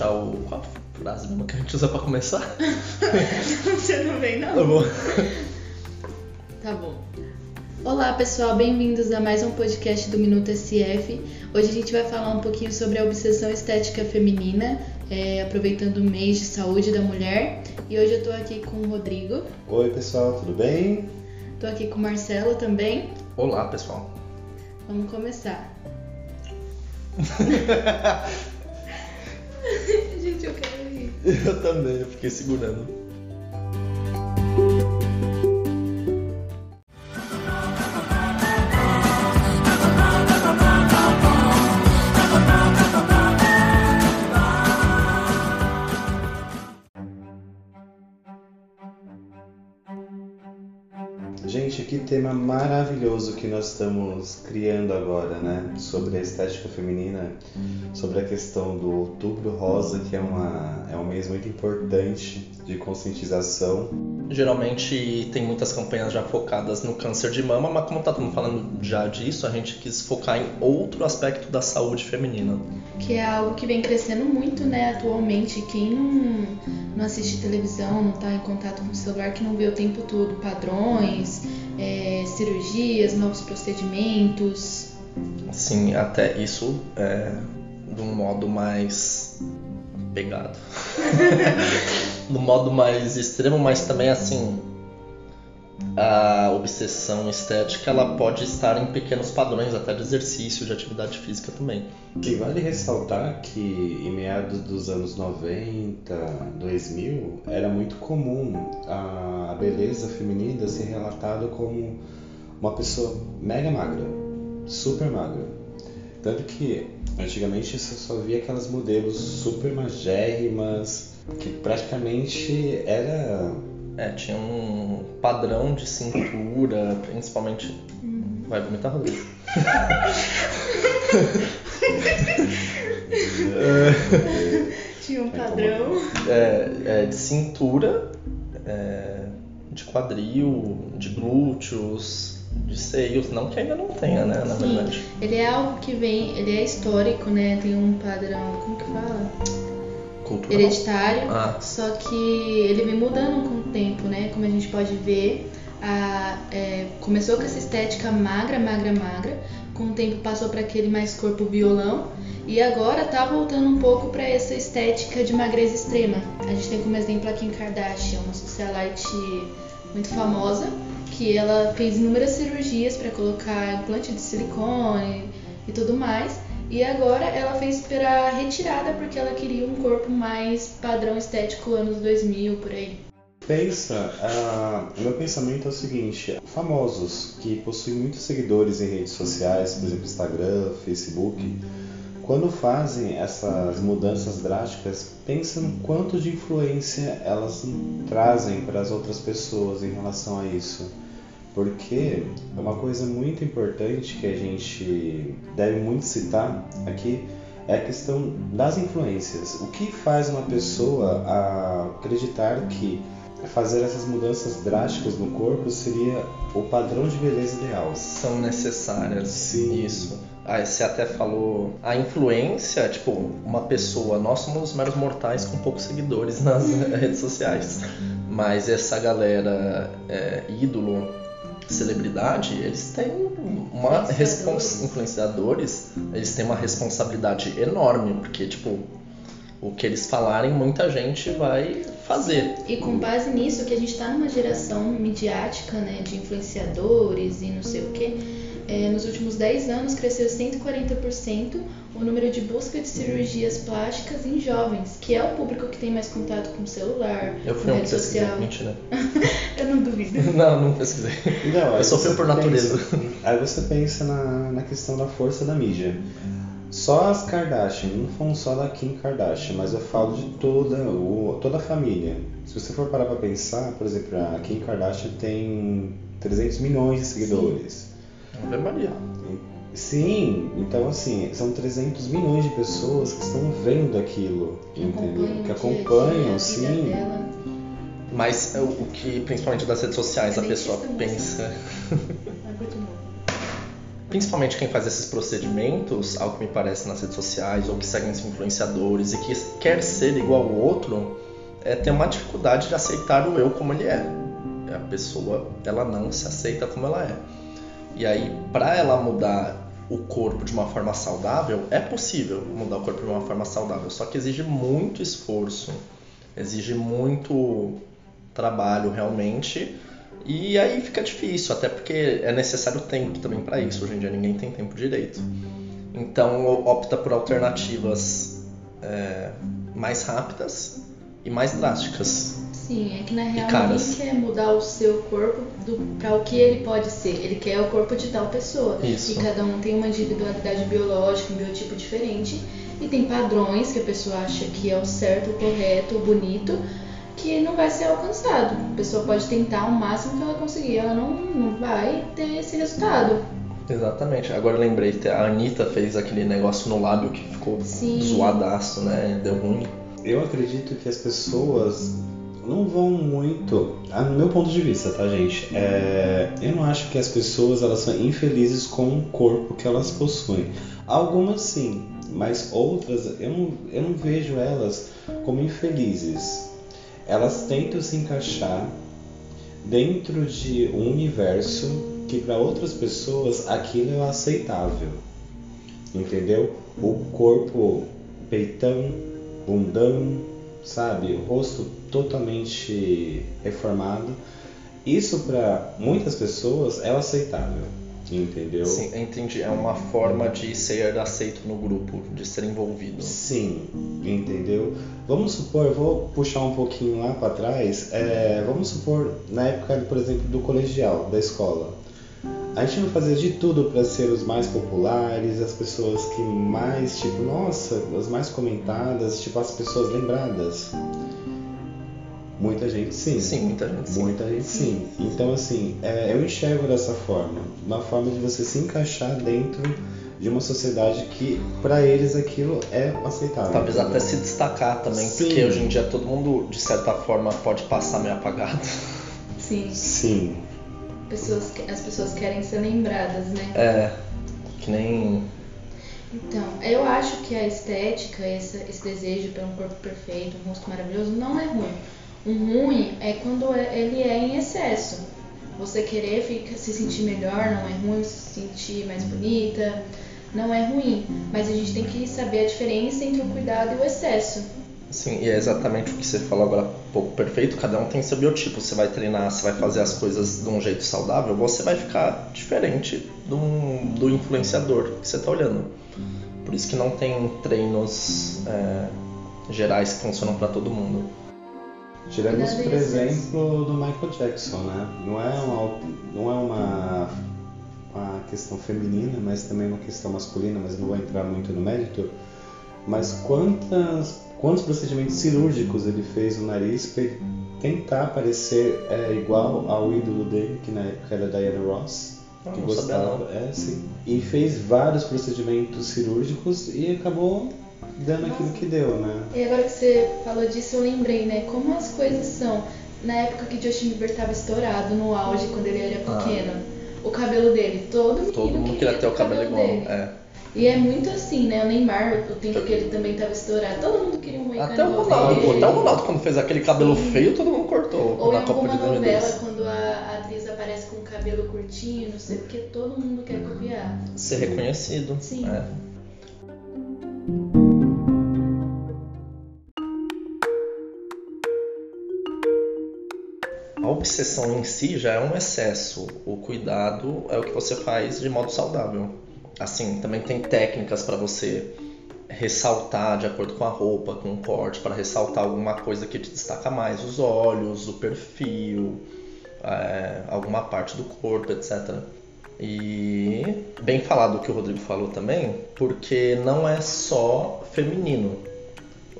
deixar o, qual a frase mesmo que a gente usa pra começar? Você não vem, não? Tá bom. Tá bom. Olá, pessoal, bem-vindos a mais um podcast do Minuto SF. Hoje a gente vai falar um pouquinho sobre a obsessão estética feminina, é, aproveitando o mês de saúde da mulher. E hoje eu tô aqui com o Rodrigo, Oi, pessoal, tudo bem? tô aqui com o Marcelo também. Olá, pessoal. Vamos começar. gente, eu quero rir. Eu também, eu fiquei segurando. Maravilhoso que nós estamos criando agora, né? Sobre a estética feminina, sobre a questão do outubro rosa, que é, uma, é um mês muito importante de conscientização. Geralmente tem muitas campanhas já focadas no câncer de mama, mas como tá todo mundo falando já disso, a gente quis focar em outro aspecto da saúde feminina. Que é algo que vem crescendo muito, né, atualmente. Quem não, não assiste televisão, não tá em contato com o celular, que não vê o tempo todo padrões, é, cirurgias, novos procedimentos. Assim, até isso é de um modo mais pegado. no modo mais extremo, mas também assim a obsessão estética ela pode estar em pequenos padrões até de exercício, de atividade física também. Vale ressaltar que em meados dos anos 90, 2000, era muito comum a beleza feminina ser relatada como uma pessoa mega magra, super magra. Tanto que antigamente você só via aquelas modelos super magérrimas, que praticamente era É, tinha um padrão de cintura, principalmente. Vai vomitar Rodrigo. Tinha um padrão. É, é, de cintura, é, de quadril, de glúteos, de seios, não que ainda não tenha, né, na Sim. verdade. Ele é algo que vem, ele é histórico, né? Tem um padrão, como que fala? Cultural. Hereditário. Ah, Só que ele vem mudando com o tempo, né? Como a gente pode ver, a- é, começou com essa estética magra, magra, magra. Com o tempo passou para aquele mais corpo violão. E agora tá voltando um pouco para essa estética de magreza extrema. A gente tem como exemplo a Kim Kardashian, uma socialite muito famosa, que ela fez inúmeras cirurgias para colocar implante de silicone e tudo mais. E agora ela fez para retirada porque ela queria um corpo mais padrão estético anos 2000 por aí. Pensa, o meu pensamento é o seguinte: famosos que possuem muitos seguidores em redes sociais, por exemplo, Instagram, Facebook, quando fazem essas mudanças drásticas, pensa no quanto de influência elas trazem para as outras pessoas em relação a isso. Porque é uma coisa muito importante que a gente deve muito citar aqui é a questão das influências. O que faz uma pessoa a acreditar que fazer essas mudanças drásticas no corpo seria o padrão de beleza ideal? são necessárias. Sim. Isso. Aí você até falou a influência, tipo, uma pessoa, nós somos meros mortais com poucos seguidores nas redes sociais. Mas essa galera é, ídolo, celebridade, eles têm uma Influenciadores. respons... influenciadores, eles têm uma responsabilidade enorme, porque tipo, o que eles falarem, muita gente vai fazer. E com base nisso, que a gente está numa geração midiática, né, de influenciadores e não sei o que, nos últimos 10 anos cresceu 140% o número de busca de cirurgias plásticas em jovens, que é o público que tem mais contato com o celular, Eu com fui um rede social. mentira. Eu não duvido. Não, não pesquisei. Não, aí Eu sofri você por natureza. pensa- aí você pensa na, na questão da força da mídia. Só as Kardashian, não falando só da Kim Kardashian, mas eu falo de toda, o, toda a família. Se você for parar pra pensar, por exemplo, a Kim Kardashian tem 300 milhões de seguidores. Ave Maria. Sim, então assim, são 300 milhões de pessoas que estão vendo aquilo, entendeu? Que acompanham, a vida sim. dela. Mas o, o que, principalmente das redes sociais, É a pessoa difícil pensa. Principalmente quem faz esses procedimentos, ao que me parece nas redes sociais, ou que seguem esses influenciadores e que quer ser igual ao outro, é, tem uma dificuldade de aceitar o eu como ele é. A pessoa, ela não se aceita como ela é. E aí, para ela mudar o corpo de uma forma saudável, é possível mudar o corpo de uma forma saudável, só que exige muito esforço, exige muito trabalho realmente. E aí fica difícil, até porque é necessário tempo também para isso. Hoje em dia ninguém tem tempo direito. Então opta por alternativas é, mais rápidas e mais drásticas. Sim, é que na real ninguém quer mudar o seu corpo para o que ele pode ser. Ele quer o corpo de tal pessoa. Isso. E cada um tem uma individualidade biológica, um biotipo diferente. E tem padrões que a pessoa acha que é o certo, o correto, o bonito que não vai ser alcançado. A pessoa pode tentar o máximo que ela conseguir, ela não, não vai ter esse resultado. Exatamente. Agora eu lembrei que a Anitta fez aquele negócio no lábio que ficou Sim. zoadaço, né? Deu ruim. Eu acredito que as pessoas não vão muito. Ah, no meu ponto de vista, tá, gente? É, eu não acho que as pessoas elas são infelizes com o corpo que elas possuem. Algumas sim, mas outras eu não, eu não vejo elas como infelizes elas tentam se encaixar dentro de um universo que para outras pessoas aquilo é aceitável. Entendeu? O corpo peitão, bundão, sabe? O rosto totalmente reformado. Isso para muitas pessoas é aceitável. Entendeu? Sim, entendi. É uma forma de ser aceito no grupo, de ser envolvido. Sim, entendeu? Vamos supor, eu vou puxar um pouquinho lá para trás. É, vamos supor, na época, por exemplo, do colegial, da escola. A gente não fazia de tudo para ser os mais populares, as pessoas que mais, tipo, nossa, as mais comentadas, tipo, as pessoas lembradas. Muita gente sim. Sim, muita gente sim. Muita gente sim. Então, assim, é, eu enxergo dessa forma. Uma forma de você se encaixar dentro de uma sociedade que, para eles, aquilo é aceitável. Talvez até se destacar também, sim. porque hoje em dia todo mundo, de certa forma, pode passar meio apagado. Sim. Sim. Pessoas, as pessoas querem ser lembradas, né? É, que nem então, eu acho que a estética, esse, esse desejo pelo um corpo perfeito, um rosto maravilhoso, não é ruim. O ruim é quando é, ele é em excesso. Você querer fica, se sentir melhor não é ruim, se sentir mais bonita não é ruim. Mas a gente tem que saber a diferença entre o cuidado e o excesso. Sim, e é exatamente o que você falou agora pouco perfeito. Cada um tem seu biotipo. Você vai treinar, você vai fazer as coisas de um jeito saudável, você vai ficar diferente do, do influenciador que você está olhando. Por isso que não tem treinos é, gerais que funcionam para todo mundo. Tiramos, por exemplo, do Michael Jackson, né? Não é uma, não é uma, uma questão feminina, mas também uma questão masculina, mas não vou entrar muito no mérito. Mas quantas, quantos procedimentos cirúrgicos ele fez no nariz para tentar parecer é, igual ao ídolo dele, que na época era Diana Ross? que não gostava, é, sim. E fez vários procedimentos cirúrgicos e acabou dando aquilo que deu, né? E agora que você falou disso, eu lembrei, né? Como as coisas são. Na época que Justin Bieber estava estourado, no auge, quando ele era ah. pequeno, ah. o cabelo dele, todo mundo, todo mundo queria ter o cabelo, cabelo igual. Dele. É. E é muito assim, né? O Neymar, o tempo que ele também estava estourado, todo mundo queria um moicano Até o Ronaldo, até o Ronaldo quando fez aquele cabelo Sim. feio, todo mundo cortou. Ou na em Copa alguma novela, quando a atriz aparece com o cabelo curtinho, não sei o que, todo mundo quer copiar. Ser reconhecido. Sim. É. obsessão em si já é um excesso. O cuidado é o que você faz de modo saudável. Assim, também tem técnicas para você ressaltar de acordo com a roupa, com o corte, para ressaltar alguma coisa que te destaca mais, os olhos, o perfil, é, alguma parte do corpo, etc. E bem falado o que o Rodrigo falou também, porque não é só feminino.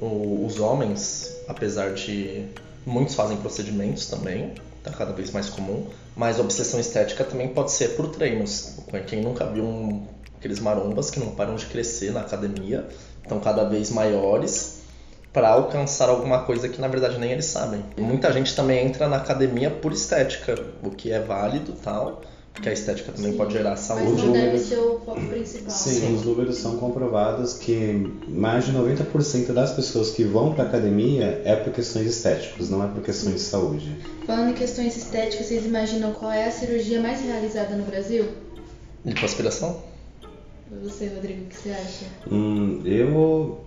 O, os homens, apesar de muitos fazem procedimentos também, está cada vez mais comum, mas obsessão estética também pode ser por treinos. Quem nunca viu um, aqueles marombas que não param de crescer na academia, estão cada vez maiores para alcançar alguma coisa que na verdade nem eles sabem. muita gente também entra na academia por estética, o que é válido tal, Porque a estética também Sim, pode gerar Mas saúde. não Os deve números- ser o foco principal. Sim, os números são comprovados que mais de 90% das pessoas que vão para academia é por questões estéticas, não é por questões de saúde. Falando em questões estéticas, vocês imaginam qual é a cirurgia mais realizada no Brasil? Lipoaspiração? Você, Rodrigo, o que você acha? Hum, eu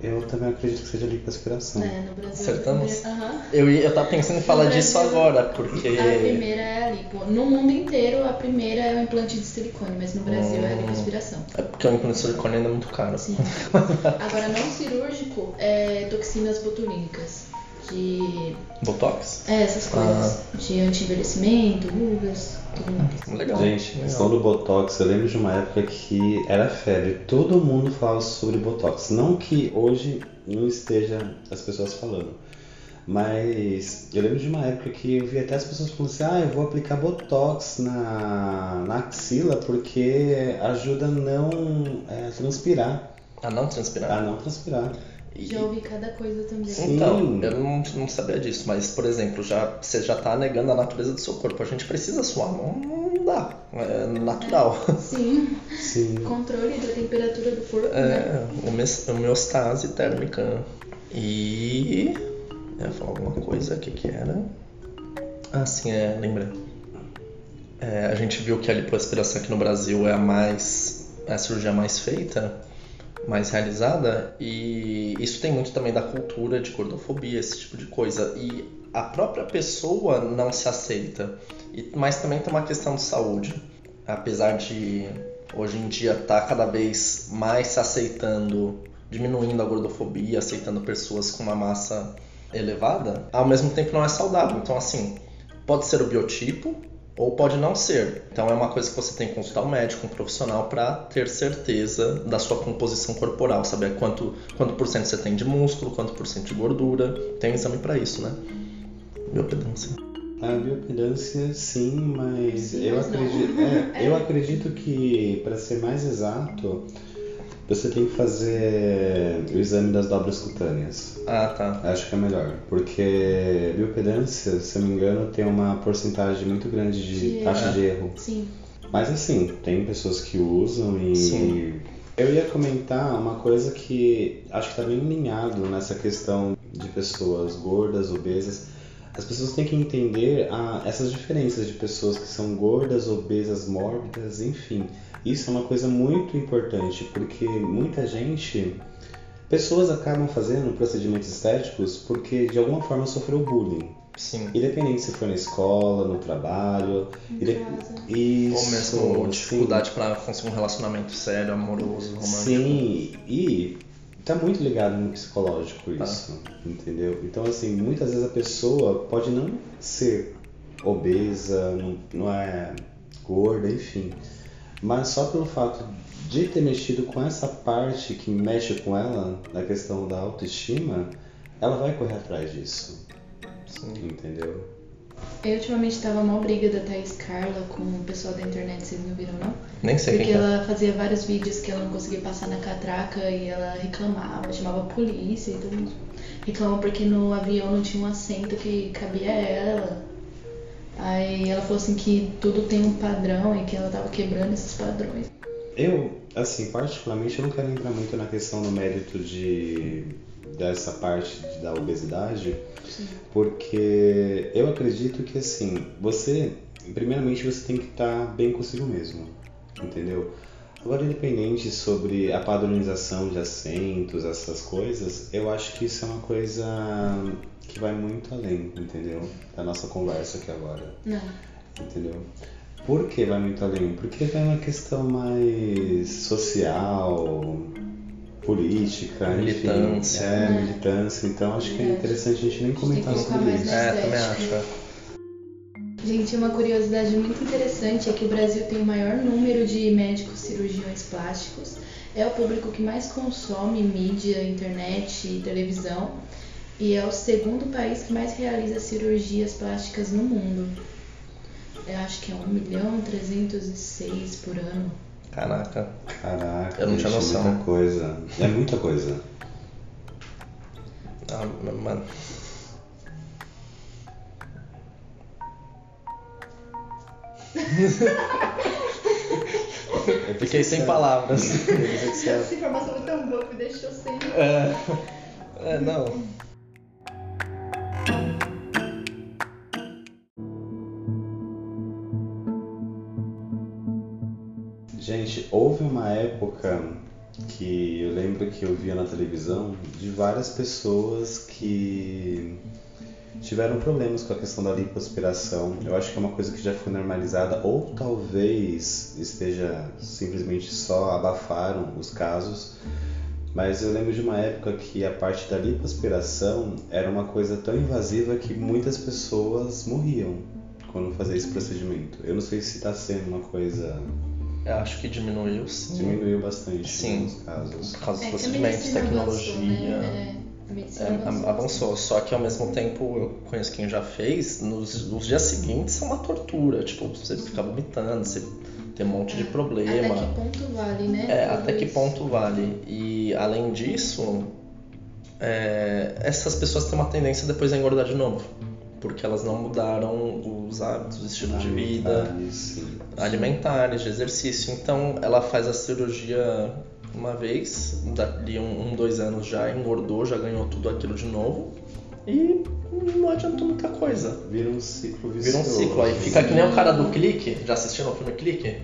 eu também acredito que seja lipoaspiração. É, no Brasil. Acertamos? a primeira- Aham. Eu, eu tava pensando em falar No disso Brasil, agora, porque. A primeira é a lipo. No mundo inteiro, a primeira é o implante de silicone, mas no Brasil é a Hum. lipoaspiração. É porque o implante de silicone ainda é muito caro. Sim. Agora, não cirúrgico, é toxinas botulínicas. De. Botox? É, essas coisas. De anti-envelhecimento, rugas. Legal. Gente, legal. questão do Botox, eu lembro de uma época que era febre. Todo mundo falava sobre Botox. Não que hoje não esteja as pessoas falando. Mas eu lembro de uma época que eu vi até as pessoas falando assim, ah, eu vou aplicar Botox na, na axila porque ajuda a não é, transpirar. A não transpirar? A não transpirar. Já ouvi cada coisa também. Sim. Então, eu não, não sabia disso, mas, por exemplo, já, você já tá negando a natureza do seu corpo. A gente precisa suar, não, não dá. É natural. Sim, Sim. controle da temperatura do corpo, né? É, homeos- homeostase térmica. E. Eu ia falar alguma coisa, o que que era? Ah, sim, é, lembrei. É, a gente viu que a lipoaspiração aqui no Brasil é a mais. é a cirurgia mais feita, mais realizada, e isso tem muito também da cultura de gordofobia, esse tipo de coisa. E a própria pessoa não se aceita. E, mas também tem uma questão de saúde. Apesar de hoje em dia estar cada vez mais se aceitando, diminuindo a gordofobia, aceitando pessoas com uma massa elevada, ao mesmo tempo não é saudável. Então, assim, pode ser o biotipo ou pode não ser. Então, é uma coisa que você tem que consultar um médico, um profissional, para ter certeza da sua composição corporal, saber quanto, quanto por cento você tem de músculo, quanto por cento de gordura. Tem um exame para isso, né? Biopedância. A biopedância, sim, mas Sim, eu mas acredito, é, É. eu acredito que para ser mais exato, você tem que fazer o exame das dobras cutâneas. Ah, tá. Acho que é melhor, porque biopedância, se eu não me engano, tem uma porcentagem muito grande de De taxa erro. de erro. Sim. Mas assim, tem pessoas que usam e Sim. eu ia comentar uma coisa que acho que está bem alinhado nessa questão de pessoas gordas, obesas. As pessoas têm que entender ah, essas diferenças de pessoas que são gordas, obesas, mórbidas, enfim. Isso é uma coisa muito importante, porque muita gente, pessoas acabam fazendo procedimentos estéticos porque de alguma forma sofreu bullying. Sim. Independente se foi na escola, no trabalho, casa. isso, Ou mesmo sim. dificuldade para conseguir um relacionamento sério, amoroso, romântico. Sim, e tá muito ligado no psicológico Tá. isso, entendeu? Então, assim, muitas vezes a pessoa pode não ser obesa, não, não é gorda, enfim, mas só pelo fato de ter mexido com essa parte que mexe com ela, na questão da autoestima, ela vai correr atrás disso, Sim. entendeu? Eu ultimamente tava uma briga da Thaís Carla com o pessoal da internet, vocês não viram não? Nem sei Porque é. ela fazia vários vídeos que ela não conseguia passar na catraca e ela reclamava, chamava a polícia e todo mundo reclama porque no avião não tinha um assento que cabia ela. Aí ela falou assim que tudo tem um padrão e que ela tava quebrando esses padrões. Eu, assim, particularmente, eu não quero entrar muito na questão do mérito de dessa parte da obesidade, Sim. porque eu acredito que, assim, você, primeiramente, você tem que estar bem consigo mesmo, entendeu? Agora, independente sobre a padronização de assentos, essas coisas, eu acho que isso é uma coisa que vai muito além, entendeu? Da nossa conversa aqui agora Não. entendeu? Por que vai muito além? Porque vai uma questão mais social, política, Militância. enfim, é, É. militância. Então acho que é Verdade. interessante a gente nem gente comentar que sobre isso. É, também estética. acho. é. Gente, uma curiosidade muito interessante é que o Brasil tem o maior número de médicos cirurgiões plásticos. É o público que mais consome mídia, internet e televisão. E é o segundo país que mais realiza cirurgias plásticas no mundo. Eu acho que é 1 milhão 306 por ano. Caraca. Caraca, Eu não tinha gente, noção. É muita coisa. É muita coisa. Ah, mano. Eu fiquei sem palavras. Essa informação foi tão boa que me deixou sem. É, é não. Época que eu lembro que eu via na televisão de várias pessoas que tiveram problemas com a questão da lipoaspiração. Eu acho que é uma coisa que já foi normalizada ou talvez esteja simplesmente só abafaram os casos. Mas eu lembro de uma época que a parte da lipoaspiração era uma coisa tão invasiva que muitas pessoas morriam quando fazia esse procedimento. Eu não sei se está sendo uma coisa Eu acho que diminuiu sim. diminuiu bastante Sim. nos casos. Por causa dos É a procedimentos, tecnologia. avançou, né? É, a medicina É, avançou. avançou, só que ao mesmo tempo eu conheço quem já fez, nos, nos dias seguintes é uma tortura, tipo, você fica vomitando, você tem um monte de problema. Até que ponto vale, né? É, até que ponto vale. E além disso, é, essas pessoas têm uma tendência depois a engordar de novo. Porque elas não mudaram os hábitos, o estilo de vida, Alimentares, sim. alimentares, de exercício. Então ela faz a cirurgia uma vez, dali um, um, dois anos já engordou, já ganhou tudo aquilo de novo. E não adiantou muita coisa. Vira um ciclo vicioso. Vira um ciclo. Aí fica que nem o cara do Clique. Já assistiram o filme Clique?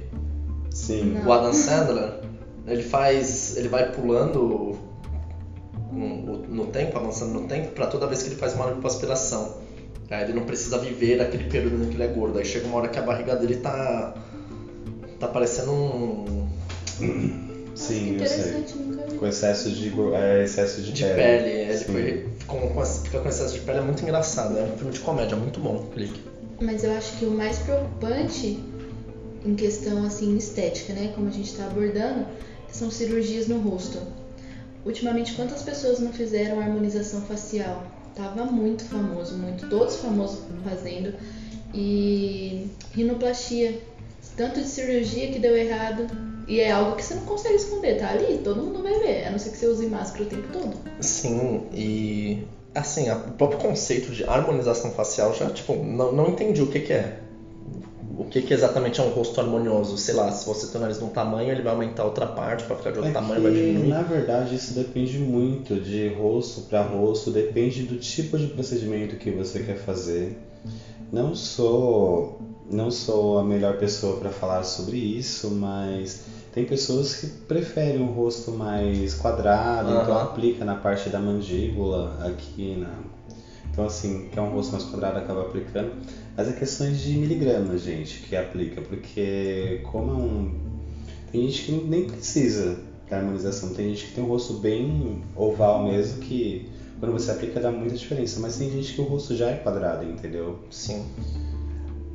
Sim. Não. O Adam Sandler, ele faz. ele vai pulando no, no tempo, avançando no tempo, pra toda vez que ele faz uma lipoaspiração. Aí ele não precisa viver aquele período em que ele é gordo. Aí chega uma hora que a barriga dele tá. tá parecendo um. Sim, eu sei. Com excesso de, é, excesso de, de pele. Ele Sim. foi- ficou com, fica com excesso de pele, é muito engraçado. É um filme de comédia, muito bom, Clique. Mas eu acho que o mais preocupante em questão assim estética, né, como a gente está abordando, são cirurgias no rosto. Ultimamente, quantas pessoas não fizeram harmonização facial? Tava muito famoso, muito, todos famosos fazendo. E rinoplastia, tanto de cirurgia que deu errado. E é algo que você não consegue esconder, tá ali, todo mundo vai ver, a não ser que você use máscara o tempo todo. Sim, e assim, o próprio conceito de harmonização facial já, tipo, não, não entendi o que, que é. O que, que exatamente é um rosto harmonioso? Sei lá, se você tem o nariz de um tamanho, ele vai aumentar outra parte pra ficar de outro É tamanho, que, vai diminuir. na verdade, isso depende muito de rosto para rosto, depende do tipo de procedimento que você quer fazer. Não sou, não sou a melhor pessoa para falar sobre isso, mas tem pessoas que preferem um rosto mais quadrado, então Aham. aplica na parte da mandíbula, aqui na. Então, assim, que é um rosto mais quadrado, acaba aplicando. Mas é questões de miligramas, gente, que aplica, porque como é um. Tem gente que nem precisa da harmonização, tem gente que tem um rosto bem oval mesmo, que quando você aplica dá muita diferença, mas tem gente que o rosto já é quadrado, entendeu? Sim,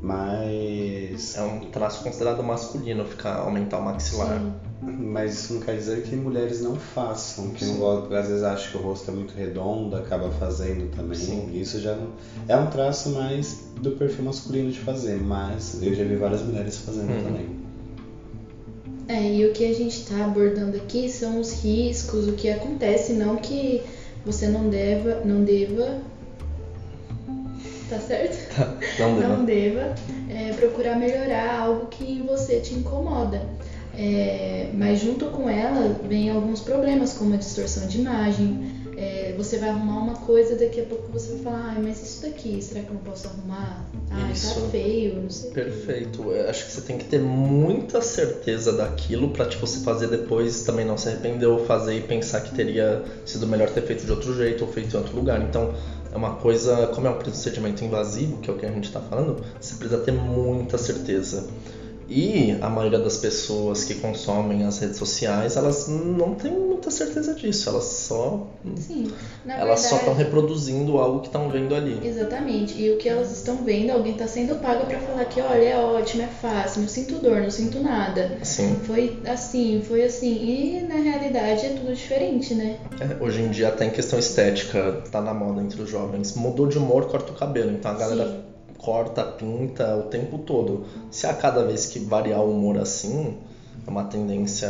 Mas. é um traço considerado masculino ficar aumentar o maxilar. Sim. Mas isso não quer dizer que mulheres não façam, que não às vezes acham que o rosto é muito redondo, acaba fazendo também. Sim. Isso já não, é um traço mais do perfil masculino de fazer, mas eu já vi várias mulheres fazendo Uhum. também. É, e o que a gente está abordando aqui são os riscos, o que acontece, não que você não deva, não deva, tá certo? Não deu. Não deva é, procurar melhorar algo que em você te incomoda. É, mas junto com ela vem alguns problemas, como a distorção de imagem. É, você vai arrumar uma coisa, daqui a pouco você vai falar, ai, mas isso daqui, será que eu não posso arrumar? Ai, Isso. tá feio, não sei. o quê." Perfeito. Eu acho que você tem que ter muita certeza daquilo pra tipo você fazer depois também não se arrepender ou fazer e pensar que teria sido melhor ter feito de outro jeito ou feito em outro lugar. Então é uma coisa, como é um procedimento invasivo, que é o que a gente está falando, você precisa ter muita certeza. E a maioria das pessoas que consomem as redes sociais, elas não têm muita certeza disso. Elas só Sim, elas só estão verdade- reproduzindo algo que estão vendo ali. Exatamente. E o que elas estão vendo, alguém está sendo pago para falar que, olha, é ótimo, é fácil, não sinto dor, não sinto nada. Sim. Foi assim, foi assim. E na realidade é tudo diferente, né? É, hoje em dia até em questão estética tá na moda entre os jovens. Mudou de humor, corta o cabelo. Então a galera Sim. Corta, pinta o tempo todo. Se a cada vez que variar o humor assim, é uma tendência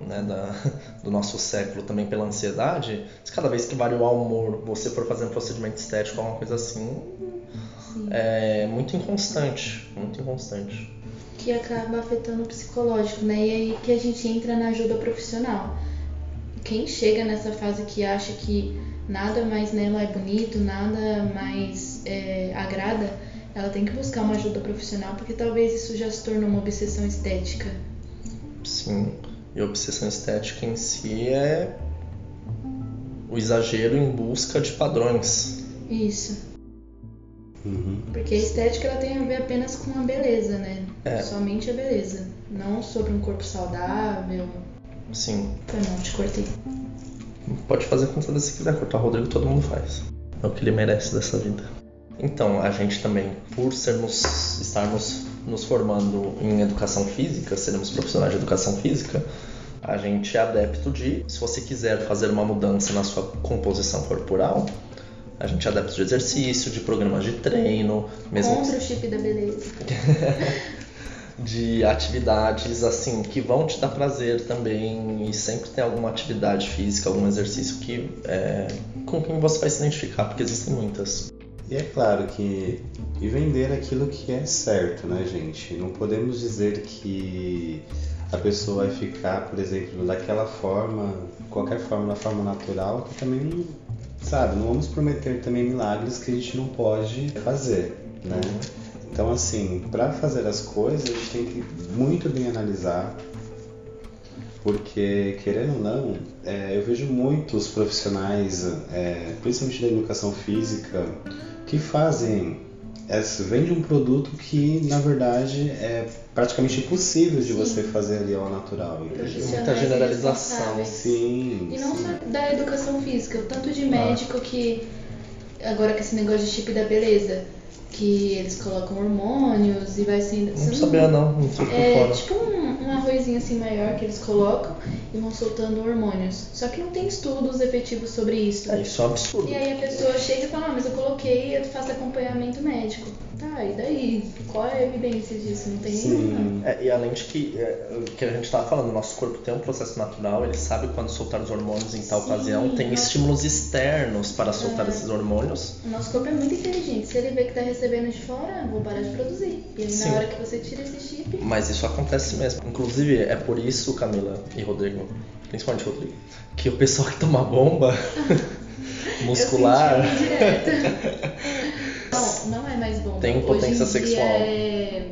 né, da, do nosso século também pela ansiedade, se cada vez que variar o humor você for fazer um procedimento estético alguma coisa assim, Sim. é muito inconstante, muito inconstante. Que acaba afetando o psicológico, né? E aí que a gente entra na ajuda profissional. Quem chega nessa fase que acha que nada mais nela é bonito, nada mais é, agrada, ela tem que buscar uma ajuda profissional, porque talvez isso já se tornou uma obsessão estética. Sim, e a obsessão estética em si é o exagero em busca de padrões. Isso. Uhum. Porque a estética ela tem a ver apenas com a beleza, né? É. Somente a beleza. Não sobre um corpo saudável. Sim, Foi mal, te cortei. pode fazer com toda se quiser, cortar o Rodrigo todo mundo faz. É o que ele merece dessa vida. Então, a gente também, por sermos, estarmos nos formando em educação física, seremos profissionais de educação física, a gente é adepto de, se você quiser fazer uma mudança na sua composição corporal, a gente é adepto de exercício, de programas de treino, mesmo Contra o chip da beleza. de atividades assim que vão te dar prazer também e sempre tem alguma atividade física, algum exercício que é, com quem você vai se identificar, porque existem muitas. E é claro que e vender aquilo que é certo, né, gente? Não podemos dizer que a pessoa vai ficar, por exemplo, daquela forma, qualquer forma, da forma natural, que também sabe, não vamos prometer também milagres que a gente não pode fazer, né? Então, assim, para fazer as coisas, a gente tem que muito bem analisar, porque, querendo ou não, é, eu vejo muitos profissionais, é, principalmente da educação física, que fazem, é, vendem um produto que, na verdade, é praticamente impossível de Sim. você fazer ali ao natural, entendeu? Muita generalização. Sim, E não sim. só da educação física, o tanto de médico que. Agora com esse negócio de chip da beleza, que eles colocam hormônios e vai sendo. Não sabia não, não por É fora. tipo um, um arrozinho assim maior que eles colocam e vão soltando hormônios. Só que não tem estudos efetivos sobre isso. É, isso é um absurdo. E aí a pessoa chega e fala, ah, mas eu coloquei, eu faço acompanhamento médico. Tá, e daí? Qual é a evidência disso? Não tem nenhuma. Sim. É, e além de que, é, o que a gente estava falando, nosso corpo tem um processo natural, ele sabe quando soltar os hormônios em tal Sim, ocasião, tem nossa. estímulos externos para soltar É. esses hormônios. O nosso corpo é muito inteligente. Se ele vê que tá recebendo de fora, vou parar de produzir. E aí Sim. na hora que você tira esse chip, Mas isso acontece mesmo. Inclusive, é por isso, Camila e Rodrigo, principalmente Rodrigo, que o pessoal que toma bomba muscular Eu senti uma indireta. não, não é mais bom. Tem dia sexual. É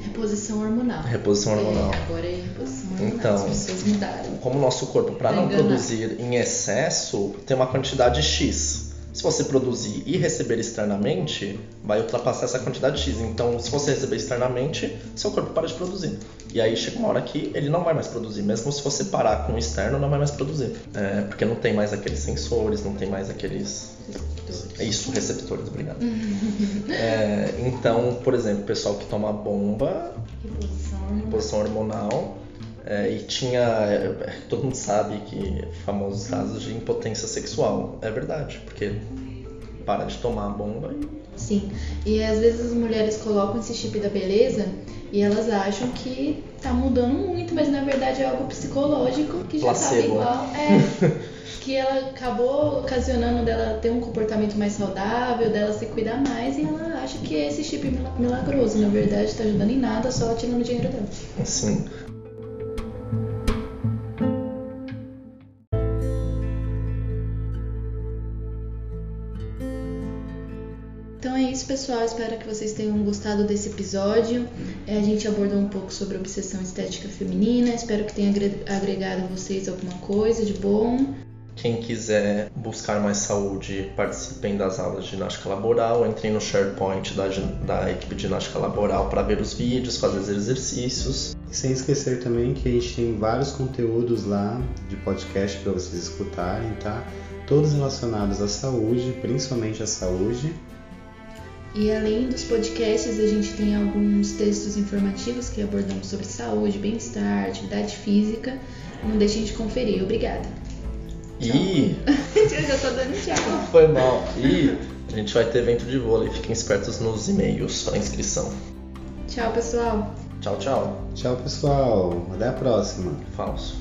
reposição hormonal. reposição hormonal. É, agora é reposição hormonal. Então. As pessoas mudaram. Como o nosso corpo, para Pra não enganar. produzir em excesso, tem uma quantidade X. Se você produzir e receber externamente, vai ultrapassar essa quantidade X. Então, se você receber externamente, seu corpo para de produzir. E aí chega uma hora que ele não vai mais produzir. Mesmo se você parar com o externo, não vai mais produzir. É, porque não tem mais aqueles sensores, não tem mais aqueles. Isso, receptores, obrigado. É, então, por exemplo, o pessoal que toma bomba Reposição reposição hormonal é, e tinha todo mundo sabe que famosos casos de impotência sexual é verdade porque para de tomar a bomba e Sim. E às vezes as mulheres colocam esse chip da beleza e elas acham que tá mudando muito, mas na verdade é algo psicológico que já tava Placebo. igual. É. que ela acabou ocasionando dela ter um comportamento mais saudável, dela se cuidar mais e ela acha que é esse chip mila- milagroso. Na verdade, tá ajudando em nada, só tirando o dinheiro dela. assim pessoal. Espero que vocês tenham gostado desse episódio. É, A gente abordou um pouco sobre obsessão estética feminina. Espero que tenha agre- agregado a vocês alguma coisa de bom. quem quiser buscar mais saúde participem das aulas de ginástica laboral entrem no SharePoint da, da equipe de ginástica laboral para ver os vídeos fazer os exercícios Sem esquecer também que a gente tem vários conteúdos lá de podcast para vocês escutarem, tá? Todos relacionados à saúde, principalmente à saúde. E além dos podcasts, a gente tem alguns textos informativos que abordamos sobre saúde, bem-estar, atividade física. Não deixem de conferir. Obrigada. e Eu já tô dando tchau. foi mal e a gente vai ter evento de vôlei fiquem espertos nos e-mails para inscrição Tchau, pessoal. tchau tchau Tchau, pessoal. Até a próxima. falso